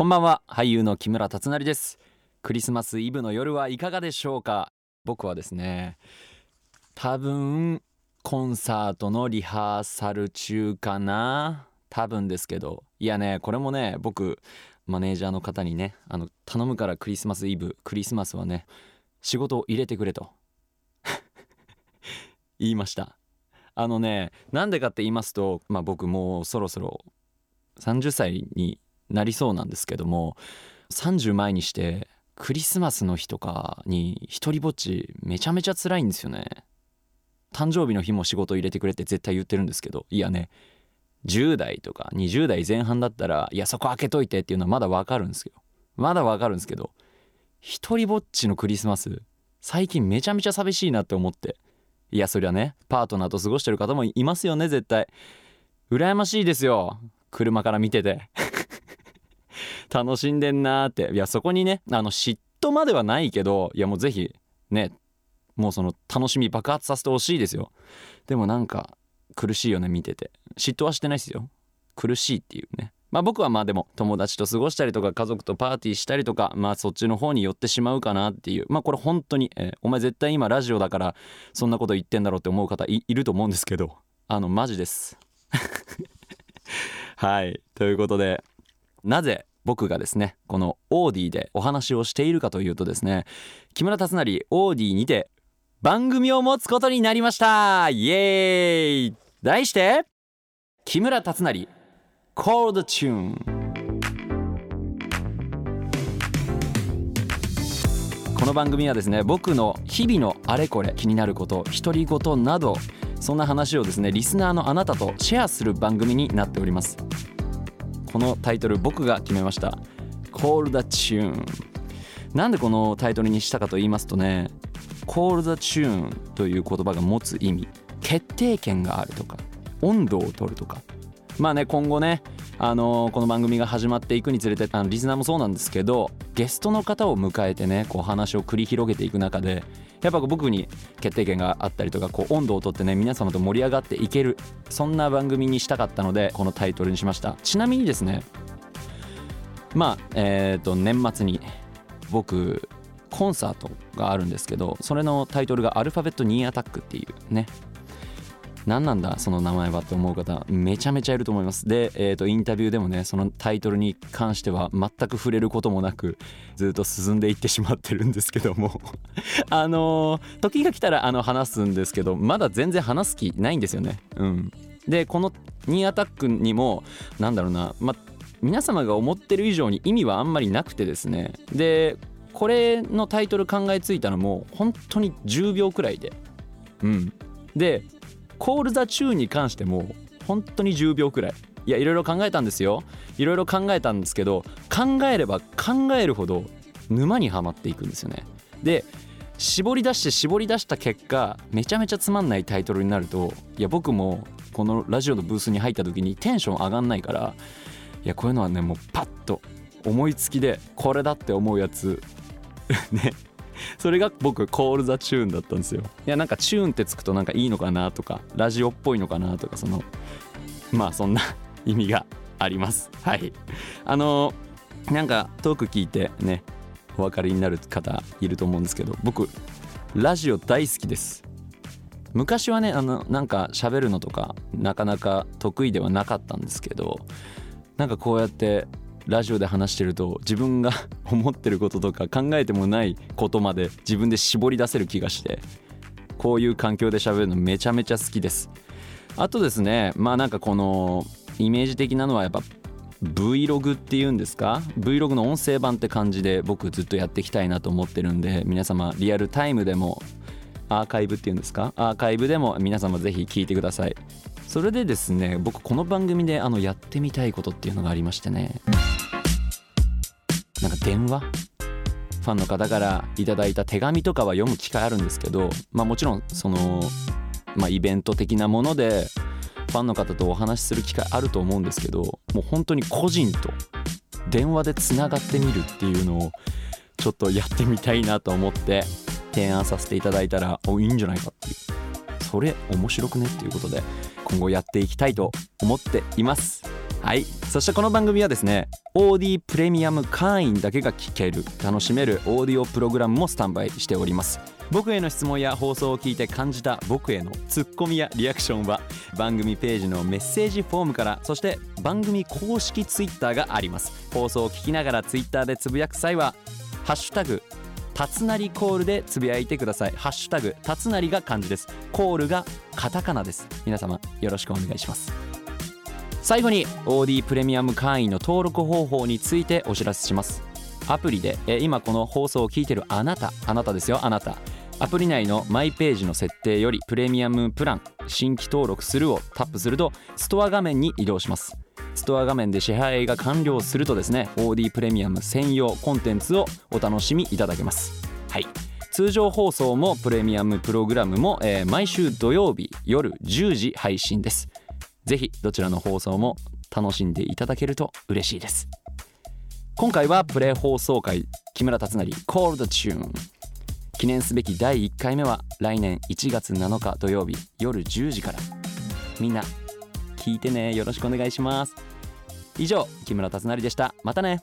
こんばんは。俳優の木村達成です。クリスマスイブの夜はいかがでしょうか？僕はですね多分コンサートのリハーサル中かな。多分ですけど。いやねこれもね僕マネージャーの方にねあの頼むからクリスマスイブクリスマスはね仕事を入れてくれと。言いました。あのねなんでかって言いますと、まあ、僕もうそろそろ30歳になりそうなんですけども30前にしてクリスマスの日とかに一人ぼっちめちゃめちゃ辛いんですよね。誕生日の日も仕事入れてくれって絶対言ってるんですけどいやね10代とか20代前半だったらいやそこ開けといてっていうのはまだわかるんですよ。まだわかるんですけど一人ぼっちのクリスマス最近めちゃめちゃ寂しいなって思って。いやそりゃねパートナーと過ごしてる方もいますよね絶対。羨ましいですよ。車から見てて。楽しんでんなーって。いやそこにねあの嫉妬まではないけどいやもうぜひねもうその楽しみ爆発させてほしいですよ。でもなんか苦しいよね見てて。嫉妬はしてないですよ。苦しいっていうね。まあ僕はまあでも友達と過ごしたりとか家族とパーティーしたりとかまあそっちの方に寄ってしまうかなっていう。まあこれ本当に、えー、お前絶対今ラジオだからそんなこと言ってんだろうって思う方いると思うんですけど。あのマジです。はい。ということでなぜ僕がですねこのオーディでお話をしているかというとですね木村達成オーディにて番組を持つことになりました。イエーイ。題して木村達成 Call the Tune この番組はですね僕の日々のあれこれ気になること独り言などそんな話をですねリスナーのあなたとシェアする番組になっております。このタイトル僕が決めました。Call the Tune なんでこのタイトルにしたかと言いますとね Call the Tune という言葉が持つ意味決定権があるとか温度を取るとか。まあね今後ねあの、この番組が始まっていくにつれてあのリスナーもそうなんですけどゲストの方を迎えてねこう話を繰り広げていく中でやっぱ僕に決定権があったりとかこう温度をとってね皆様と盛り上がっていけるそんな番組にしたかったのでこのタイトルにしました。ちなみにですねまあえっ、ー、と年末に僕コンサートがあるんですけどそれのタイトルがアルファベットニーアタックっていうね何なんだその名前はって思う方めちゃめちゃいると思います。で、えー、とインタビューでもねそのタイトルに関しては全く触れることもなくずっと進んでいってしまってるんですけども。あのー、時が来たらあの話すんですけどまだ全然話す気ないんですよね。うん。でこのニーアタックにもなんだろうなま皆様が思ってる以上に意味はあんまりなくてですね。でこれのタイトル考えついたのも本当に10秒くらいで。うん。でコール・ザ・チューンに関しても本当に10秒くらい。いやいろいろ考えたんですよ。いろいろ考えたんですけど考えれば考えるほど沼にはまっていくんですよね。で絞り出して絞り出した結果めちゃめちゃつまんないタイトルになるといや僕もこのラジオのブースに入った時にテンション上がんないからいやこういうのはねもうパッと思いつきでこれだって思うやつ ねそれが僕コール・ザ・チューンだったんですよ。いやなんかチューンってつくとなんかいいのかなとかラジオっぽいのかなとかそのまあそんな意味があります。はい。あのなんかトーク聞いてねお分かりになる方いると思うんですけど僕ラジオ大好きです。昔はねあのなんか喋るのとかなかなか得意ではなかったんですけどなんかこうやってラジオで話してると自分が 思ってることとか考えてもないことまで自分で絞り出せる気がしてこういう環境で喋るのめちゃめちゃ好きです。あとですねまあなんかこのイメージ的なのはやっぱ Vlog っていうんですか？Vlog の音声版って感じで僕ずっとやっていきたいなと思ってるんで皆様リアルタイムでもアーカイブっていうんですか？アーカイブでも皆様ぜひ聞いてください。それでですね僕この番組であのやってみたいことっていうのがありましてね。電話？ファンの方からいただいた手紙とかは読む機会あるんですけどまあもちろんそのまあイベント的なものでファンの方とお話しする機会あると思うんですけどもう本当に個人と電話でつながってみるっていうのをちょっとやってみたいなと思って提案させていただいたらおいいんじゃないかっていう。それ面白くねっていうことで今後やっていきたいと思っています。はい。そしてこの番組はですね OD プレミアム会員だけが聞ける楽しめるオーディオプログラムもスタンバイしております。僕への質問や放送を聞いて感じた僕へのツッコミやリアクションは番組ページのメッセージフォームからそして番組公式ツイッターがあります。放送を聞きながらツイッターでつぶやく際は「ハッシュタグたつなりコールでつぶやいてください。ハッシュタグたつなりが漢字です。コールがカタカナです。皆様よろしくお願いします。最後に OD プレミアム会員の登録方法についてお知らせします。アプリで今この放送を聞いてるあなたあなたですよあなた。アプリ内のマイページの設定よりプレミアムプラン新規登録するをタップするとストア画面に移動します。ストア画面で支払いが完了するとですね OD プレミアム専用コンテンツをお楽しみいただけます。はい。通常放送もプレミアムプログラムも、えー毎週土曜日夜10時配信です。ぜひどちらの放送も楽しんでいただけると嬉しいです。今回はプレイ放送会木村達成コールドチューン記念すべき第1回目は来年1月7日土曜日夜10時から。みんな聞いてね。よろしくお願いします。以上木村達成でした。またね。